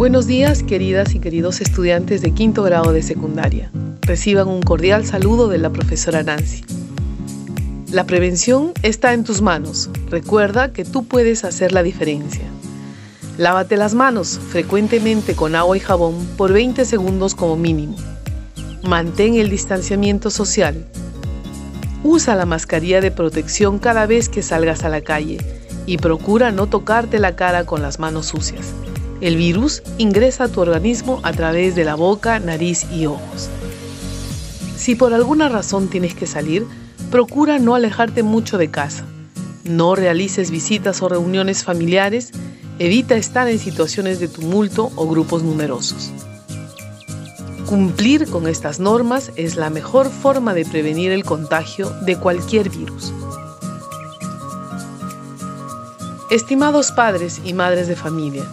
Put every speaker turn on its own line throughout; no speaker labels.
Buenos días, queridas y queridos estudiantes de quinto grado de secundaria. Reciban un cordial saludo de la profesora Nancy. La prevención está en tus manos. Recuerda que tú puedes hacer la diferencia. Lávate las manos frecuentemente con agua y jabón por 20 segundos como mínimo. Mantén el distanciamiento social. Usa la mascarilla de protección cada vez que salgas a la calle y procura no tocarte la cara con las manos sucias. El virus ingresa a tu organismo a través de la boca, nariz y ojos. Si por alguna razón tienes que salir, procura no alejarte mucho de casa. No realices visitas o reuniones familiares. Evita estar en situaciones de tumulto o grupos numerosos. Cumplir con estas normas es la mejor forma de prevenir el contagio de cualquier virus. Estimados padres y madres de familia,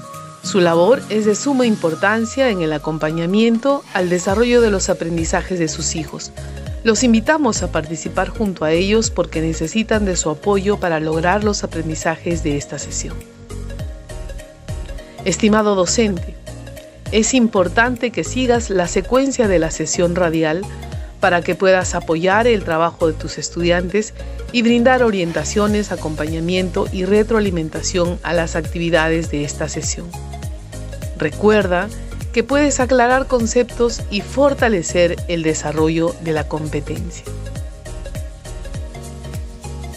su labor es de suma importancia en el acompañamiento al desarrollo de los aprendizajes de sus hijos. Los invitamos a participar junto a ellos porque necesitan de su apoyo para lograr los aprendizajes de esta sesión. Estimado docente, es importante que sigas la secuencia de la sesión radial para que puedas apoyar el trabajo de tus estudiantes y brindar orientaciones, acompañamiento y retroalimentación a las actividades de esta sesión. Recuerda que puedes aclarar conceptos y fortalecer el desarrollo de la competencia.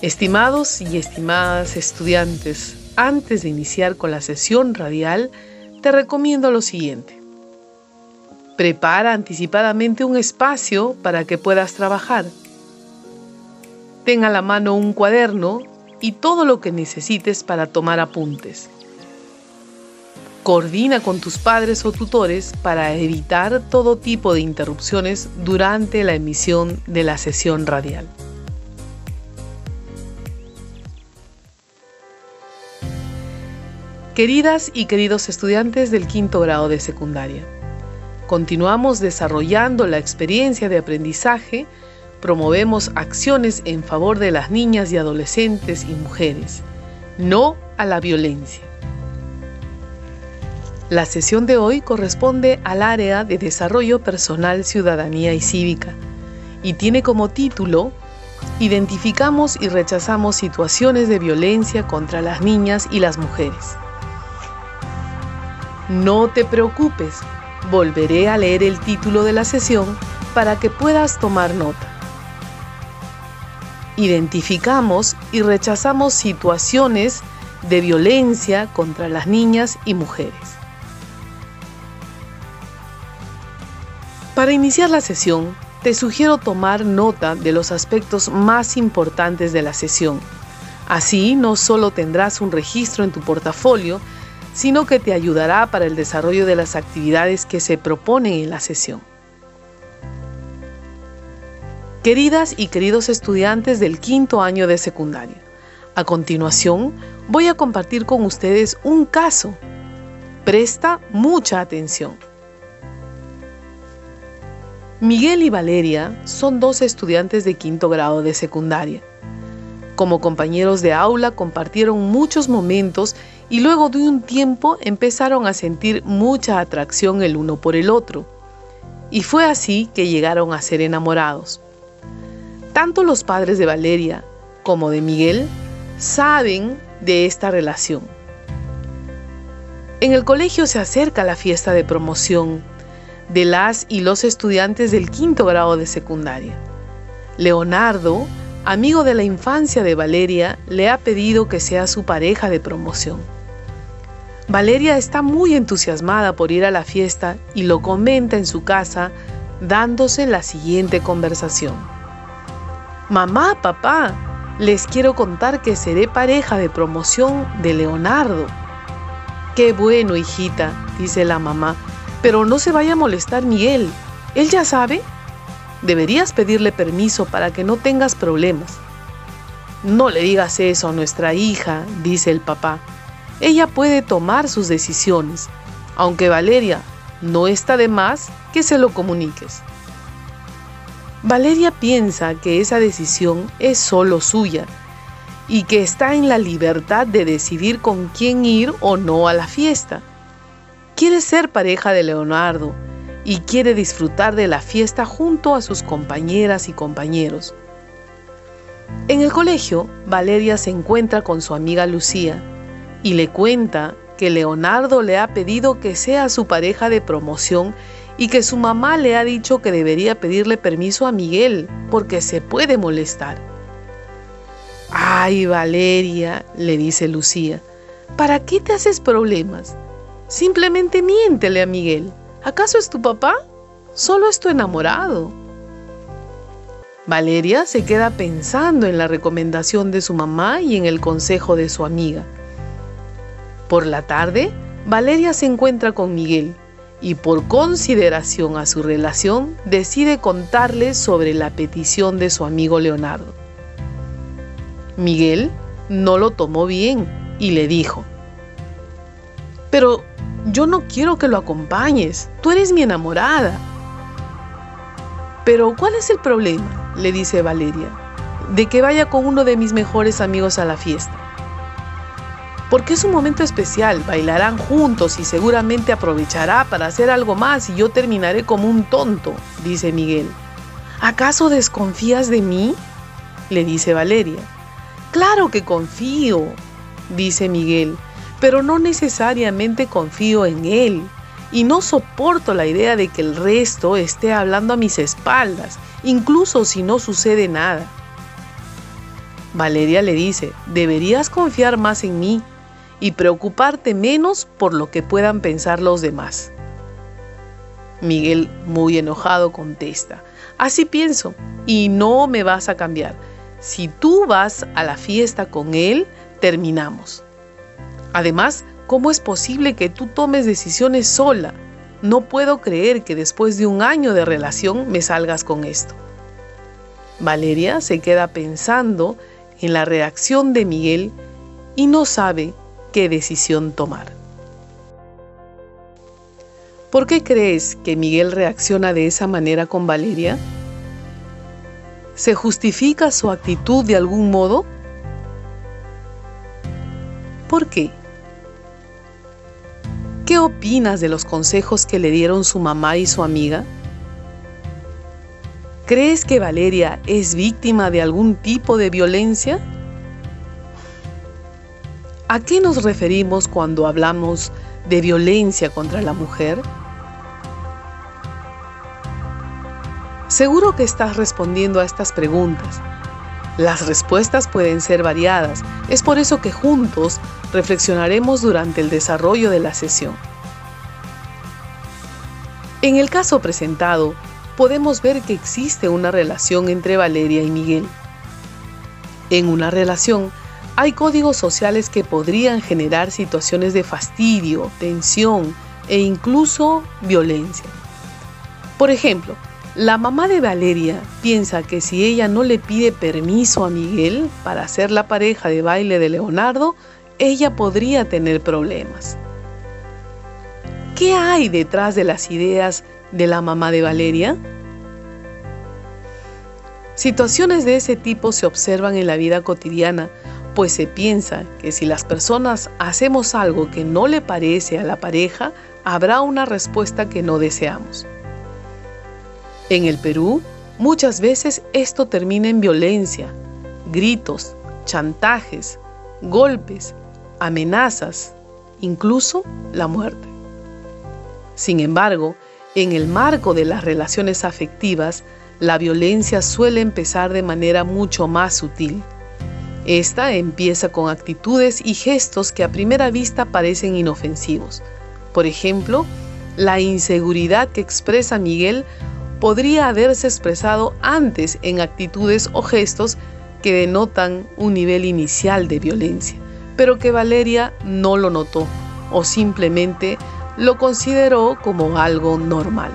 Estimados y estimadas estudiantes, antes de iniciar con la sesión radial, te recomiendo lo siguiente. Prepara anticipadamente un espacio para que puedas trabajar. Ten a la mano un cuaderno y todo lo que necesites para tomar apuntes. Coordina con tus padres o tutores para evitar todo tipo de interrupciones durante la emisión de la sesión radial. Queridas y queridos estudiantes del quinto grado de secundaria, continuamos desarrollando la experiencia de aprendizaje, promovemos acciones en favor de las niñas y adolescentes y mujeres, no a la violencia. La sesión de hoy corresponde al área de Desarrollo Personal, Ciudadanía y Cívica y tiene como título Identificamos y rechazamos situaciones de violencia contra las niñas y las mujeres. No te preocupes, volveré a leer el título de la sesión para que puedas tomar nota. Identificamos y rechazamos situaciones de violencia contra las niñas y mujeres. Para iniciar la sesión, te sugiero tomar nota de los aspectos más importantes de la sesión. Así no solo tendrás un registro en tu portafolio, sino que te ayudará para el desarrollo de las actividades que se proponen en la sesión. Queridas y queridos estudiantes del quinto año de secundaria, a continuación voy a compartir con ustedes un caso. Presta mucha atención. Miguel y Valeria son dos estudiantes de quinto grado de secundaria. Como compañeros de aula compartieron muchos momentos y luego de un tiempo empezaron a sentir mucha atracción el uno por el otro. Y fue así que llegaron a ser enamorados. Tanto los padres de Valeria como de Miguel saben de esta relación. En el colegio se acerca la fiesta de promoción de las y los estudiantes del quinto grado de secundaria. Leonardo, amigo de la infancia de Valeria, le ha pedido que sea su pareja de promoción. Valeria está muy entusiasmada por ir a la fiesta y lo comenta en su casa dándose la siguiente conversación. Mamá, papá, les quiero contar que seré pareja de promoción de Leonardo. Qué bueno, hijita, dice la mamá Pero no se vaya a molestar Miguel. Él ya sabe. Deberías pedirle permiso para que no tengas problemas. No le digas eso a nuestra hija, dice el papá. Ella puede tomar sus decisiones, aunque Valeria no está de más que se lo comuniques. Valeria piensa que esa decisión es solo suya y que está en la libertad de decidir con quién ir o no a la fiesta. Quiere ser pareja de Leonardo y quiere disfrutar de la fiesta junto a sus compañeras y compañeros. En el colegio, Valeria se encuentra con su amiga Lucía y le cuenta que Leonardo le ha pedido que sea su pareja de promoción y que su mamá le ha dicho que debería pedirle permiso a Miguel porque se puede molestar. Ay, Valeria, le dice Lucía, ¿para qué te haces problemas? Simplemente miéntele a Miguel. ¿Acaso es tu papá? Solo es tu enamorado. Valeria se queda pensando en la recomendación de su mamá y en el consejo de su amiga. Por la tarde, Valeria se encuentra con Miguel y por consideración a su relación decide contarle sobre la petición de su amigo Leonardo. Miguel no lo tomó bien y le dijo, pero yo no quiero que lo acompañes, tú eres mi enamorada. Pero ¿cuál es el problema? le dice Valeria, de que vaya con uno de mis mejores amigos a la fiesta. Porque es un momento especial, bailarán juntos y seguramente aprovechará para hacer algo más y yo terminaré como un tonto, dice Miguel. ¿Acaso desconfías de mí? le dice Valeria. Claro que confío, dice Miguel, pero no necesariamente confío en él. Y no soporto la idea de que el resto esté hablando a mis espaldas, incluso si no sucede nada. Valeria le dice, deberías confiar más en mí y preocuparte menos por lo que puedan pensar los demás. Miguel, muy enojado, contesta, así pienso y no me vas a cambiar si tú vas a la fiesta con él, terminamos. Además, ¿cómo es posible que tú tomes decisiones sola? No puedo creer que después de un año de relación me salgas con esto. Valeria se queda pensando en la reacción de Miguel y no sabe qué decisión tomar. ¿Por qué crees que Miguel reacciona de esa manera con Valeria? ¿Se justifica su actitud de algún modo? ¿Por qué? ¿Qué opinas de los consejos que le dieron su mamá y su amiga? ¿Crees que Valeria es víctima de algún tipo de violencia? ¿A qué nos referimos cuando hablamos de violencia contra la mujer? Seguro que estás respondiendo a estas preguntas. Las respuestas pueden ser variadas, es por eso que juntos reflexionaremos durante el desarrollo de la sesión. En el caso presentado, podemos ver que existe una relación entre Valeria y Miguel. En una relación hay códigos sociales que podrían generar situaciones de fastidio, tensión e incluso violencia. Por ejemplo, la mamá de Valeria piensa que si ella no le pide permiso a Miguel para ser la pareja de baile de Leonardo, ella podría tener problemas. ¿Qué hay detrás de las ideas de la mamá de Valeria? Situaciones de ese tipo se observan en la vida cotidiana, pues se piensa que si las personas hacemos algo que no le parece a la pareja, habrá una respuesta que no deseamos. En el Perú, muchas veces esto termina en violencia, gritos, chantajes, golpes, amenazas, incluso la muerte. Sin embargo, en el marco de las relaciones afectivas, la violencia suele empezar de manera mucho más sutil. Esta empieza con actitudes y gestos que a primera vista parecen inofensivos. Por ejemplo, la inseguridad que expresa Miguel podría haberse expresado antes en actitudes o gestos que denotan un nivel inicial de violencia, pero que Valeria no lo notó o simplemente lo consideró como algo normal.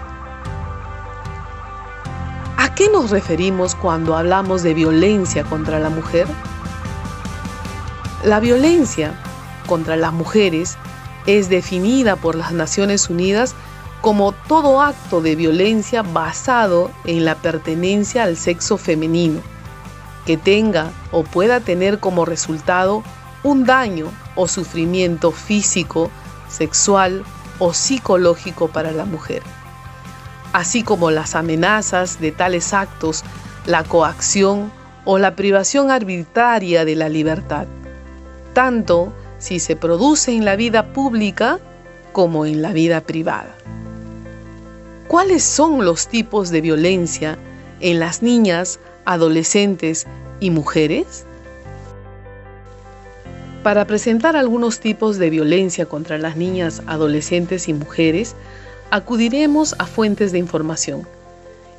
¿A qué nos referimos cuando hablamos de violencia contra la mujer? La violencia contra las mujeres es definida por las Naciones Unidas como todo acto de violencia basado en la pertenencia al sexo femenino, que tenga o pueda tener como resultado un daño o sufrimiento físico, sexual o psicológico para la mujer, así como las amenazas de tales actos, la coacción o la privación arbitraria de la libertad, tanto si se produce en la vida pública como en la vida privada. ¿Cuáles son los tipos de violencia en las niñas, adolescentes y mujeres? Para presentar algunos tipos de violencia contra las niñas, adolescentes y mujeres, acudiremos a fuentes de información.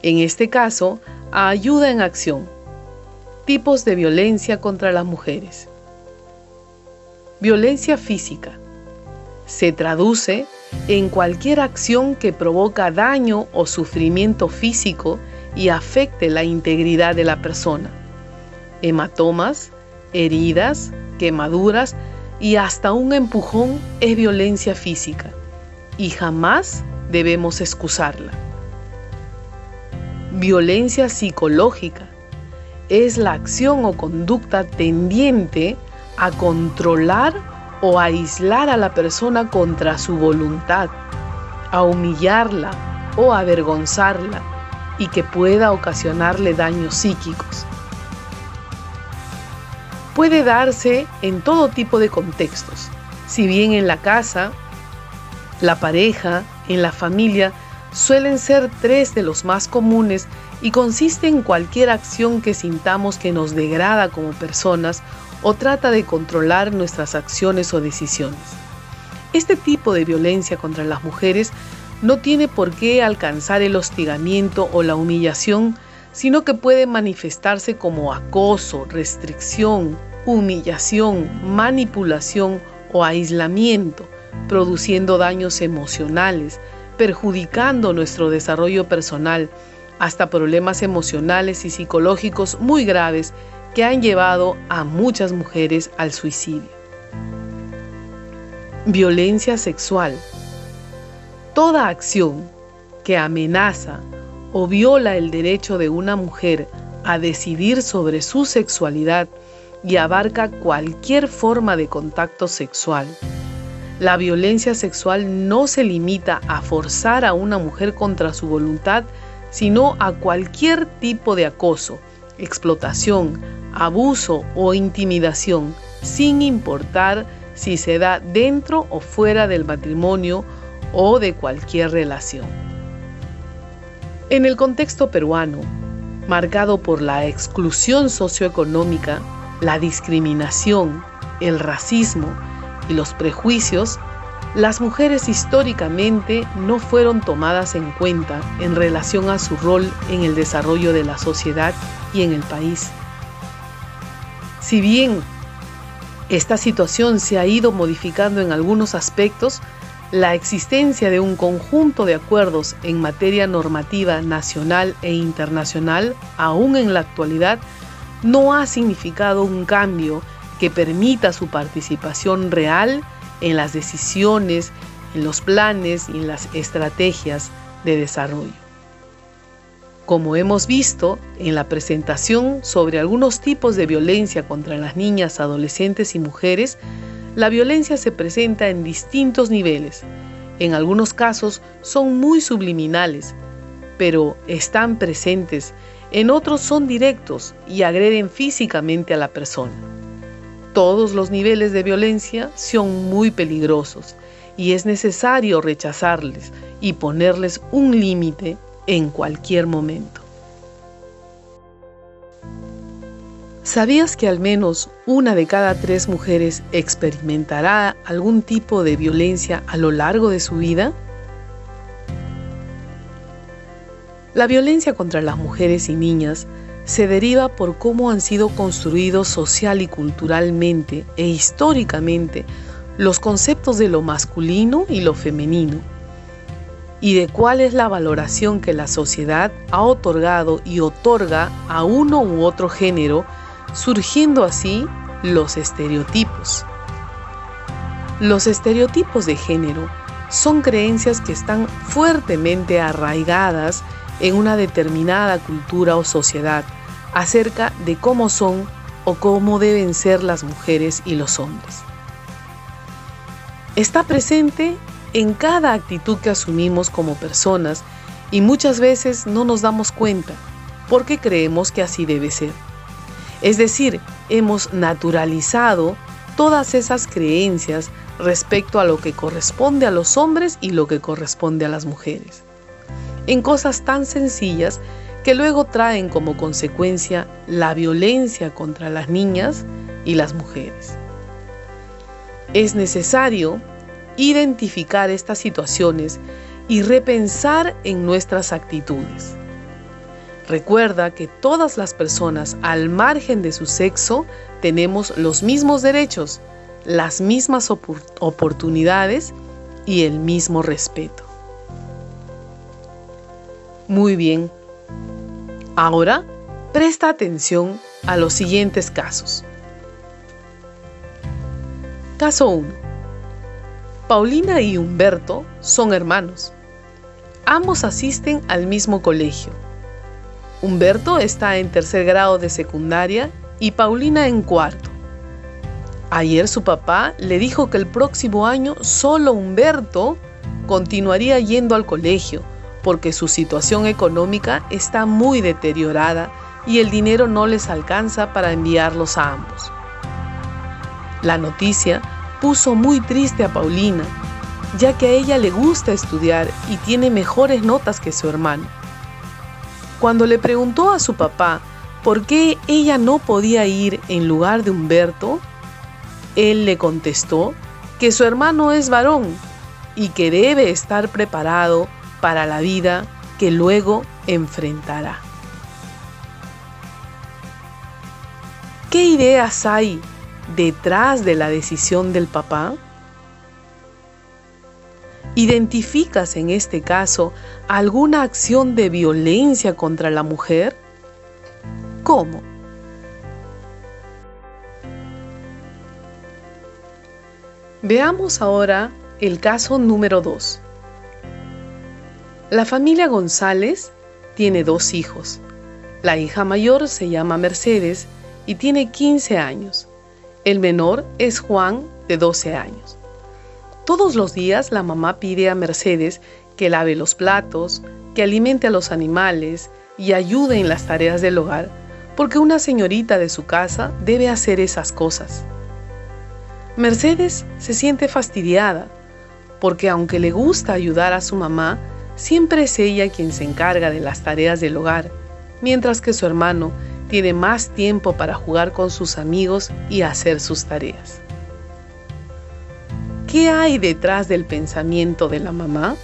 En este caso, a ayuda en acción. Tipos de violencia contra las mujeres. Violencia física. Se traduce en cualquier acción que provoca daño o sufrimiento físico y afecte la integridad de la persona. Hematomas, heridas, quemaduras y hasta un empujón es violencia física y jamás debemos excusarla. Violencia psicológica es la acción o conducta tendiente a controlar o aislar a la persona contra su voluntad, a humillarla o avergonzarla y que pueda ocasionarle daños psíquicos. Puede darse en todo tipo de contextos, si bien en la casa, la pareja, en la familia, suelen ser tres de los más comunes y consiste en cualquier acción que sintamos que nos degrada como personas o trata de controlar nuestras acciones o decisiones. Este tipo de violencia contra las mujeres no tiene por qué alcanzar el hostigamiento o la humillación, sino que puede manifestarse como acoso, restricción, humillación, manipulación o aislamiento, produciendo daños emocionales, perjudicando nuestro desarrollo personal, hasta problemas emocionales y psicológicos muy graves que han llevado a muchas mujeres al suicidio. Violencia sexual. Toda acción que amenaza o viola el derecho de una mujer a decidir sobre su sexualidad y abarca cualquier forma de contacto sexual. La violencia sexual no se limita a forzar a una mujer contra su voluntad, sino a cualquier tipo de acoso, explotación, abuso o intimidación, sin importar si se da dentro o fuera del matrimonio o de cualquier relación. En el contexto peruano, marcado por la exclusión socioeconómica, la discriminación, el racismo y los prejuicios, las mujeres históricamente no fueron tomadas en cuenta en relación a su rol en el desarrollo de la sociedad y en el país. Si bien esta situación se ha ido modificando en algunos aspectos, la existencia de un conjunto de acuerdos en materia normativa nacional e internacional, aún en la actualidad, no ha significado un cambio que permita su participación real en las decisiones, en los planes y en las estrategias de desarrollo. Como hemos visto en la presentación sobre algunos tipos de violencia contra las niñas, adolescentes y mujeres, la violencia se presenta en distintos niveles. En algunos casos son muy subliminales, pero están presentes. En otros son directos y agreden físicamente a la persona. Todos los niveles de violencia son muy peligrosos y es necesario rechazarles y ponerles un límite en cualquier momento. ¿Sabías que al menos una de cada tres mujeres experimentará algún tipo de violencia a lo largo de su vida? La violencia contra las mujeres y niñas se deriva por cómo han sido construidos social y culturalmente e históricamente los conceptos de lo masculino y lo femenino, y de cuál es la valoración que la sociedad ha otorgado y otorga a uno u otro género, surgiendo así los estereotipos. Los estereotipos de género son creencias que están fuertemente arraigadas en una determinada cultura o sociedad acerca de cómo son o cómo deben ser las mujeres y los hombres. Está presente en cada actitud que asumimos como personas y muchas veces no nos damos cuenta porque creemos que así debe ser. Es decir, hemos naturalizado todas esas creencias respecto a lo que corresponde a los hombres y lo que corresponde a las mujeres. En cosas tan sencillas que luego traen como consecuencia la violencia contra las niñas y las mujeres. Es necesario identificar estas situaciones y repensar en nuestras actitudes. Recuerda que todas las personas al margen de su sexo tenemos los mismos derechos, las mismas oportunidades y el mismo respeto. Muy bien. Ahora presta atención a los siguientes casos. Caso 1. Paulina y Humberto son hermanos. Ambos asisten al mismo colegio. Humberto está en tercer grado de secundaria y Paulina en cuarto. Ayer su papá le dijo que el próximo año solo Humberto continuaría yendo al colegio porque su situación económica está muy deteriorada y el dinero no les alcanza para enviarlos a ambos. La noticia puso muy triste a Paulina, ya que a ella le gusta estudiar y tiene mejores notas que su hermano. Cuando le preguntó a su papá por qué ella no podía ir en lugar de Humberto, él le contestó que su hermano es varón y que debe estar preparado para la vida que luego enfrentará. ¿Qué ideas hay detrás de la decisión del papá? ¿Identificas en este caso alguna acción de violencia contra la mujer? ¿Cómo? Veamos ahora el caso número 2. La familia González tiene dos hijos. La hija mayor se llama Mercedes y tiene 15 años. El menor es Juan, de 12 años. Todos los días la mamá pide a Mercedes que lave los platos, que alimente a los animales y ayude en las tareas del hogar, porque una señorita de su casa debe hacer esas cosas. Mercedes se siente fastidiada, porque aunque le gusta ayudar a su mamá, siempre es ella quien se encarga de las tareas del hogar, mientras que su hermano tiene más tiempo para jugar con sus amigos y hacer sus tareas. ¿Qué hay detrás del pensamiento de la mamá?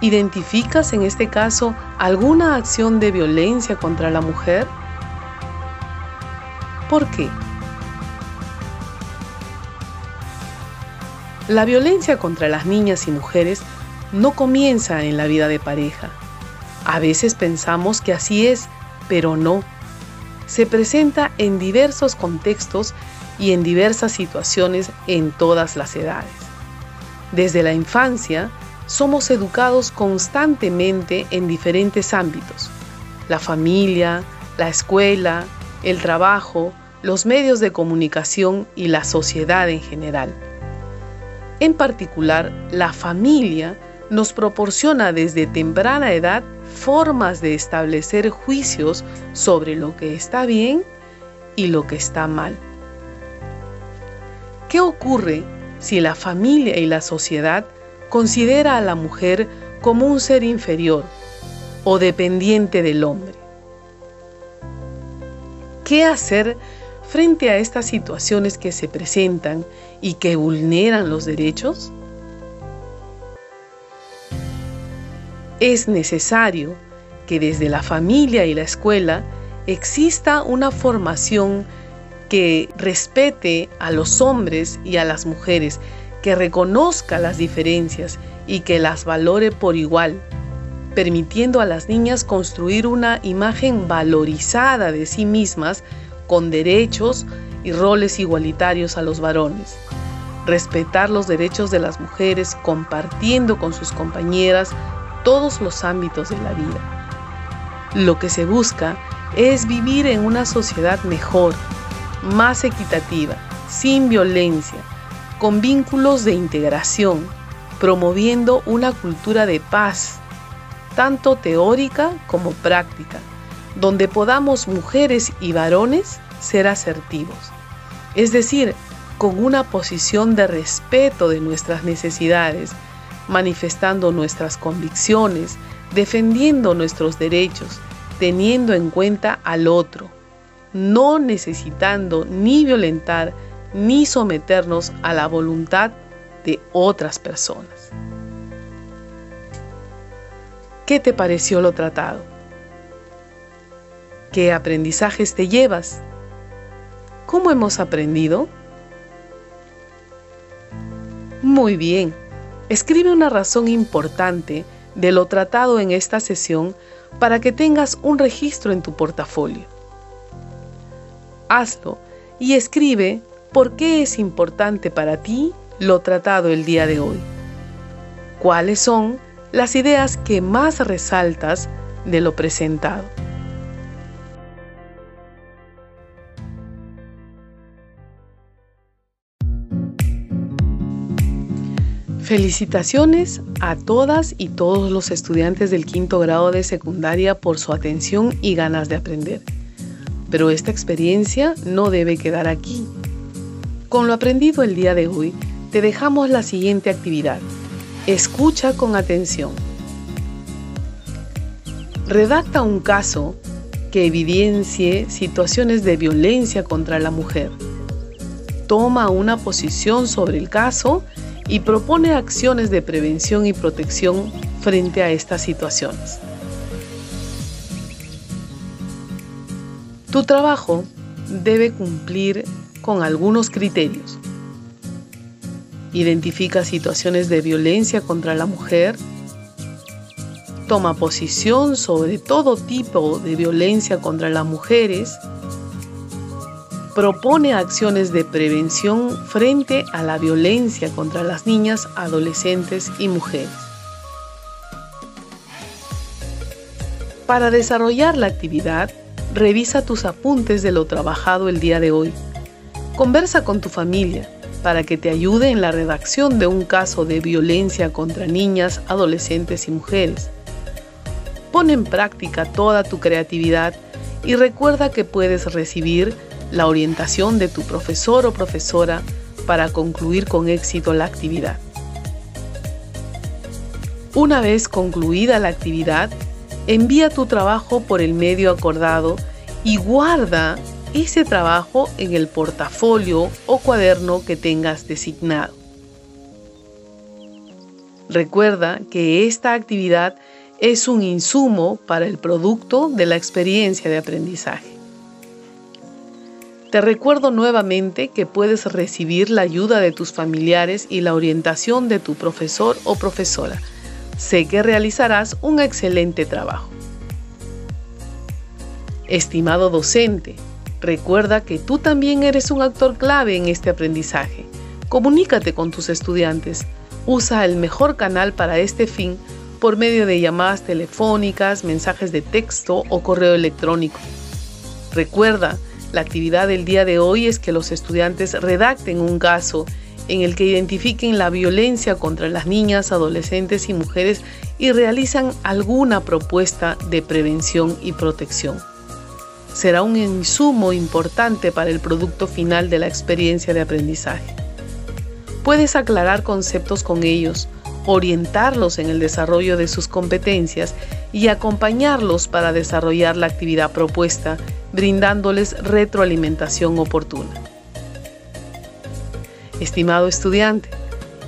¿Identificas en este caso alguna acción de violencia contra la mujer? ¿Por qué? La violencia contra las niñas y mujeres no comienza en la vida de pareja, a veces pensamos que así es, pero no. Se presenta en diversos contextos y en diversas situaciones en todas las edades. Desde la infancia, somos educados constantemente en diferentes ámbitos. La familia, la escuela, el trabajo, los medios de comunicación y la sociedad en general. En particular, la familia nos proporciona desde temprana edad formas de establecer juicios sobre lo que está bien y lo que está mal. ¿Qué ocurre si la familia y la sociedad considera a la mujer como un ser inferior o dependiente del hombre? ¿Qué hacer frente a estas situaciones que se presentan y que vulneran los derechos? Es necesario que desde la familia y la escuela exista una formación que respete a los hombres y a las mujeres, que reconozca las diferencias y que las valore por igual, permitiendo a las niñas construir una imagen valorizada de sí mismas con derechos y roles igualitarios a los varones. Respetar los derechos de las mujeres compartiendo con sus compañeras todos los ámbitos de la vida. Lo que se busca es vivir en una sociedad mejor, más equitativa, sin violencia, con vínculos de integración, promoviendo una cultura de paz, tanto teórica como práctica, donde podamos mujeres y varones ser asertivos, es decir, con una posición de respeto de nuestras necesidades, manifestando nuestras convicciones, defendiendo nuestros derechos, teniendo en cuenta al otro, no necesitando ni violentar ni someternos a la voluntad de otras personas. ¿Qué te pareció lo tratado? ¿Qué aprendizajes te llevas? ¿Cómo hemos aprendido? Muy bien, escribe una razón importante de lo tratado en esta sesión para que tengas un registro en tu portafolio. Hazlo y escribe por qué es importante para ti lo tratado el día de hoy. ¿Cuáles son las ideas que más resaltas de lo presentado? Felicitaciones a todas y todos los estudiantes del quinto grado de secundaria por su atención y ganas de aprender. Pero esta experiencia no debe quedar aquí. Con lo aprendido el día de hoy, te dejamos la siguiente actividad. Escucha con atención. Redacta un caso que evidencie situaciones de violencia contra la mujer. Toma una posición sobre el caso propone acciones de prevención y protección frente a estas situaciones. Tu trabajo debe cumplir con algunos criterios. Identifica situaciones de violencia contra la mujer. Toma posición sobre todo tipo de violencia contra las mujeres propone acciones de prevención frente a la violencia contra las niñas, adolescentes y mujeres. Para desarrollar la actividad, revisa tus apuntes de lo trabajado el día de hoy. Conversa con tu familia para que te ayude en la redacción de un caso de violencia contra niñas, adolescentes y mujeres. Pon en práctica toda tu creatividad y recuerda que puedes recibir la orientación de tu profesor o profesora para concluir con éxito la actividad. Una vez concluida la actividad, envía tu trabajo por el medio acordado y guarda ese trabajo en el portafolio o cuaderno que tengas designado. Recuerda que esta actividad es un insumo para el producto de la experiencia de aprendizaje. Te recuerdo nuevamente que puedes recibir la ayuda de tus familiares y la orientación de tu profesor o profesora. Sé que realizarás un excelente trabajo. Estimado docente, recuerda que tú también eres un actor clave en este aprendizaje. Comunícate con tus estudiantes. Usa el mejor canal para este fin por medio de llamadas telefónicas, mensajes de texto o correo electrónico. Recuerda la actividad del día de hoy es que los estudiantes redacten un caso en el que identifiquen la violencia contra las niñas, adolescentes y mujeres y realizan alguna propuesta de prevención y protección. Será un insumo importante para el producto final de la experiencia de aprendizaje. Puedes aclarar conceptos con ellos, orientarlos en el desarrollo de sus competencias y acompañarlos para desarrollar la actividad propuesta brindándoles retroalimentación oportuna. Estimado estudiante,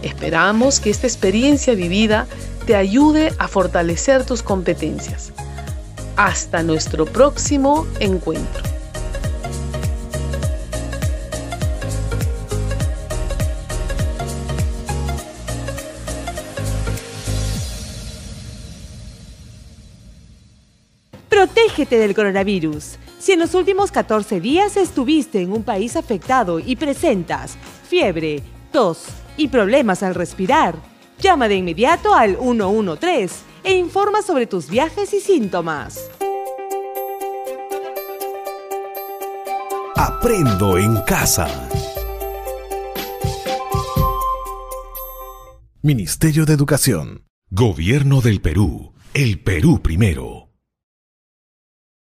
esperamos que esta experiencia vivida te ayude a fortalecer tus competencias. Hasta nuestro próximo encuentro.
Protégete del coronavirus. Si en los últimos 14 días estuviste en un país afectado y presentas fiebre, tos y problemas al respirar, llama de inmediato al 113 e informa sobre tus viajes y síntomas.
Aprendo en casa. Ministerio de Educación. Gobierno del Perú. El Perú primero.